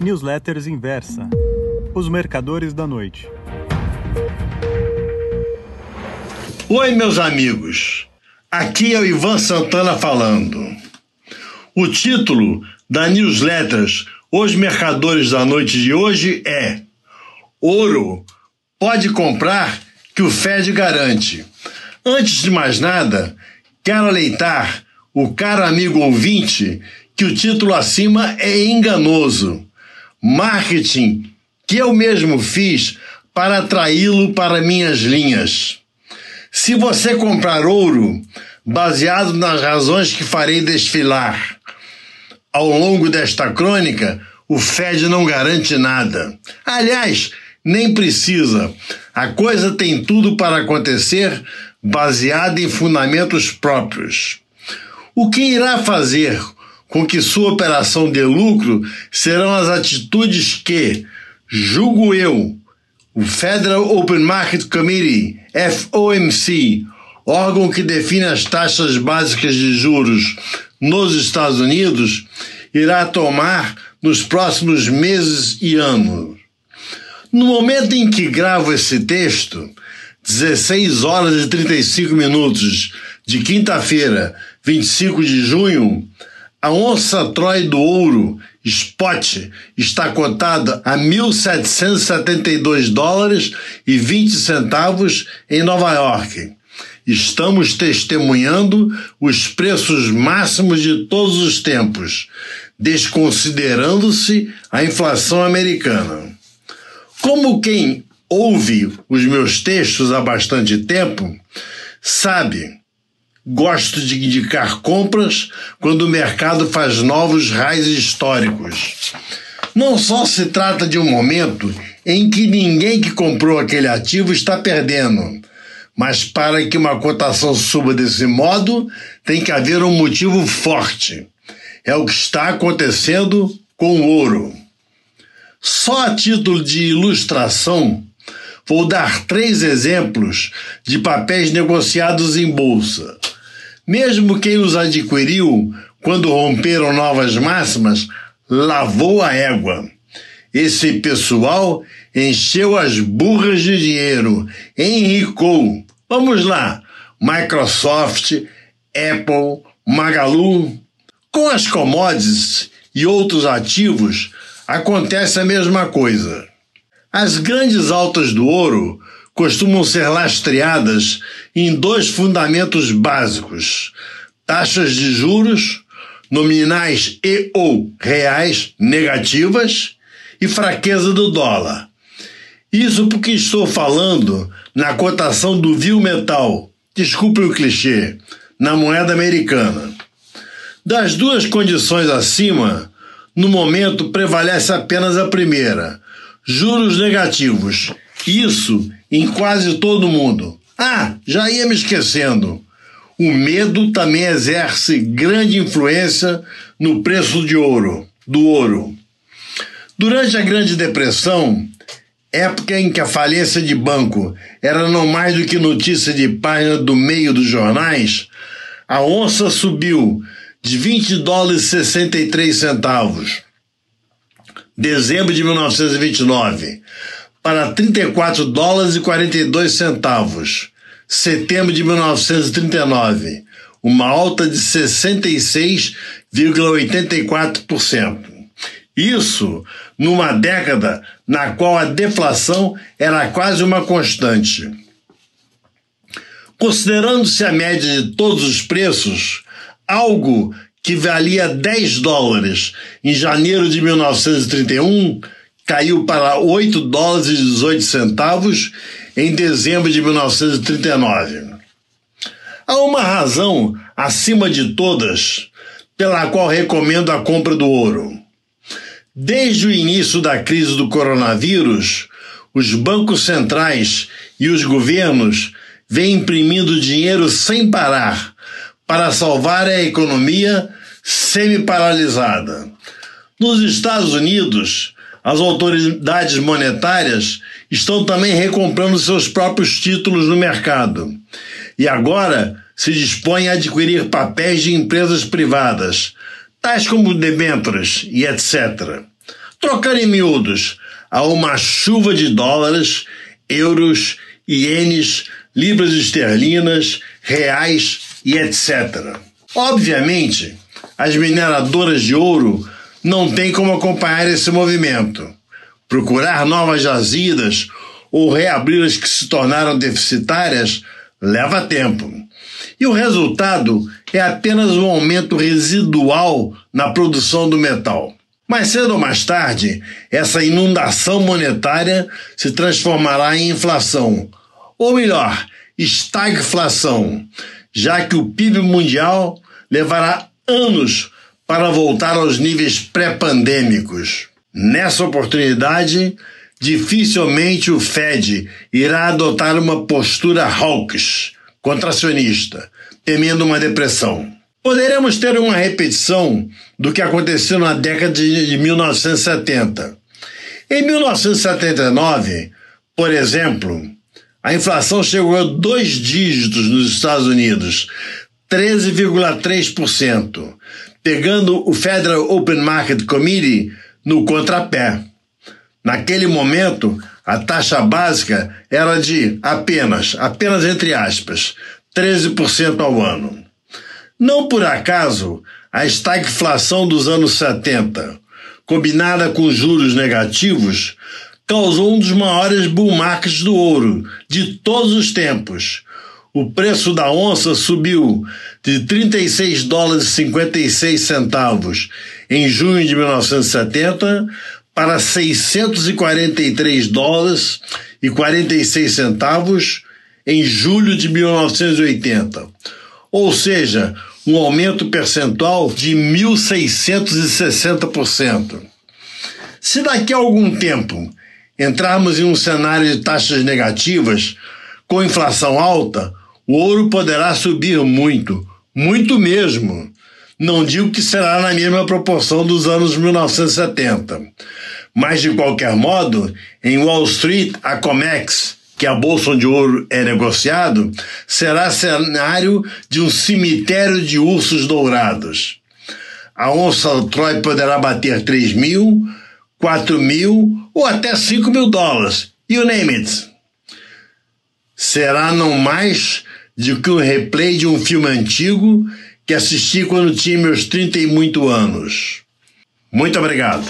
Newsletters Inversa Os Mercadores da Noite. Oi, meus amigos. Aqui é o Ivan Santana falando. O título da Newsletters Os Mercadores da Noite de hoje é Ouro. Pode comprar que o Fed garante. Antes de mais nada, quero aleitar o caro amigo ouvinte que o título acima é enganoso. Marketing que eu mesmo fiz para atraí-lo para minhas linhas. Se você comprar ouro, baseado nas razões que farei desfilar ao longo desta crônica, o Fed não garante nada. Aliás, nem precisa. A coisa tem tudo para acontecer baseada em fundamentos próprios. O que irá fazer com que sua operação dê lucro serão as atitudes que, julgo eu, o Federal Open Market Committee, FOMC, órgão que define as taxas básicas de juros nos Estados Unidos, irá tomar nos próximos meses e anos. No momento em que gravo esse texto, 16 horas e 35 minutos de quinta-feira, 25 de junho, a onça Troy do ouro spot está cotada a 1.772 dólares e 20 centavos em Nova York. Estamos testemunhando os preços máximos de todos os tempos, desconsiderando-se a inflação americana. Como quem ouve os meus textos há bastante tempo, sabe, gosto de indicar compras quando o mercado faz novos raios históricos. Não só se trata de um momento em que ninguém que comprou aquele ativo está perdendo, mas para que uma cotação suba desse modo, tem que haver um motivo forte. É o que está acontecendo com o ouro. Só a título de ilustração, vou dar três exemplos de papéis negociados em bolsa. Mesmo quem os adquiriu quando romperam novas máximas, lavou a égua. Esse pessoal encheu as burras de dinheiro, enricou. Vamos lá: Microsoft, Apple, Magalu. Com as commodities e outros ativos, acontece a mesma coisa. As grandes altas do ouro costumam ser lastreadas em dois fundamentos básicos: taxas de juros nominais e ou reais negativas e fraqueza do dólar. Isso porque estou falando na cotação do vil metal, desculpe o clichê, na moeda americana. Das duas condições acima, no momento prevalece apenas a primeira, juros negativos. Isso em quase todo mundo. Ah, já ia me esquecendo. O medo também exerce grande influência no preço de ouro, do ouro. Durante a Grande Depressão, época em que a falência de banco era não mais do que notícia de página do meio dos jornais, a onça subiu de 20 dólares e 63 centavos, dezembro de 1929, para 34 dólares e 42 centavos, setembro de 1939, uma alta de 66,84%. Isso numa década na qual a deflação era quase uma constante. Considerando-se a média de todos os preços, algo que valia 10 dólares em janeiro de 1931 caiu para 8 dólares e 18 centavos em dezembro de 1939. Há uma razão, acima de todas, pela qual recomendo a compra do ouro. Desde o início da crise do coronavírus, os bancos centrais e os governos vêm imprimindo dinheiro sem parar para salvar a economia semi-paralisada. Nos Estados Unidos, as autoridades monetárias estão também recomprando seus próprios títulos no mercado e agora se dispõem a adquirir papéis de empresas privadas, tais como debêntures e etc. Trocando em miúdos, há uma chuva de dólares, euros, ienes, libras esterlinas, reais e etc. Obviamente, as mineradoras de ouro não têm como acompanhar esse movimento. Procurar novas jazidas ou reabrir as que se tornaram deficitárias leva tempo. E o resultado é apenas um aumento residual na produção do metal. Mais cedo ou mais tarde, essa inundação monetária se transformará em inflação, ou melhor, estagflação, já que o PIB mundial levará anos para voltar aos níveis pré-pandêmicos. Nessa oportunidade, dificilmente o Fed irá adotar uma postura hawkish, contracionista, temendo uma depressão. Poderemos ter uma repetição do que aconteceu na década de 1970. Em 1979, por exemplo, a inflação chegou a dois dígitos nos Estados Unidos, 13,3%, pegando o Federal Open Market Committee no contrapé. Naquele momento, a taxa básica era de apenas, apenas entre aspas, 13% ao ano. Não por acaso, a estagflação dos anos 70, combinada com juros negativos, causou um dos maiores bull markets do ouro de todos os tempos. O preço da onça subiu de 36 dólares e 56 centavos em junho de 1970 para 643 dólares e 46 centavos em julho de 1980. Ou seja, um aumento percentual de 1.660%. Se daqui a algum tempo entrarmos em um cenário de taxas negativas, com inflação alta, o ouro poderá subir muito, muito mesmo. Não digo que será na mesma proporção dos anos 1970. Mas, de qualquer modo, em Wall Street, a COMEX que a bolsa onde ouro é negociado, será cenário de um cemitério de ursos dourados. A onça Troy poderá bater 3 mil, 4 mil ou até 5 mil dólares. You name it. Será não mais do que um replay de um filme antigo que assisti quando tinha meus 30 e muito anos. Muito obrigado.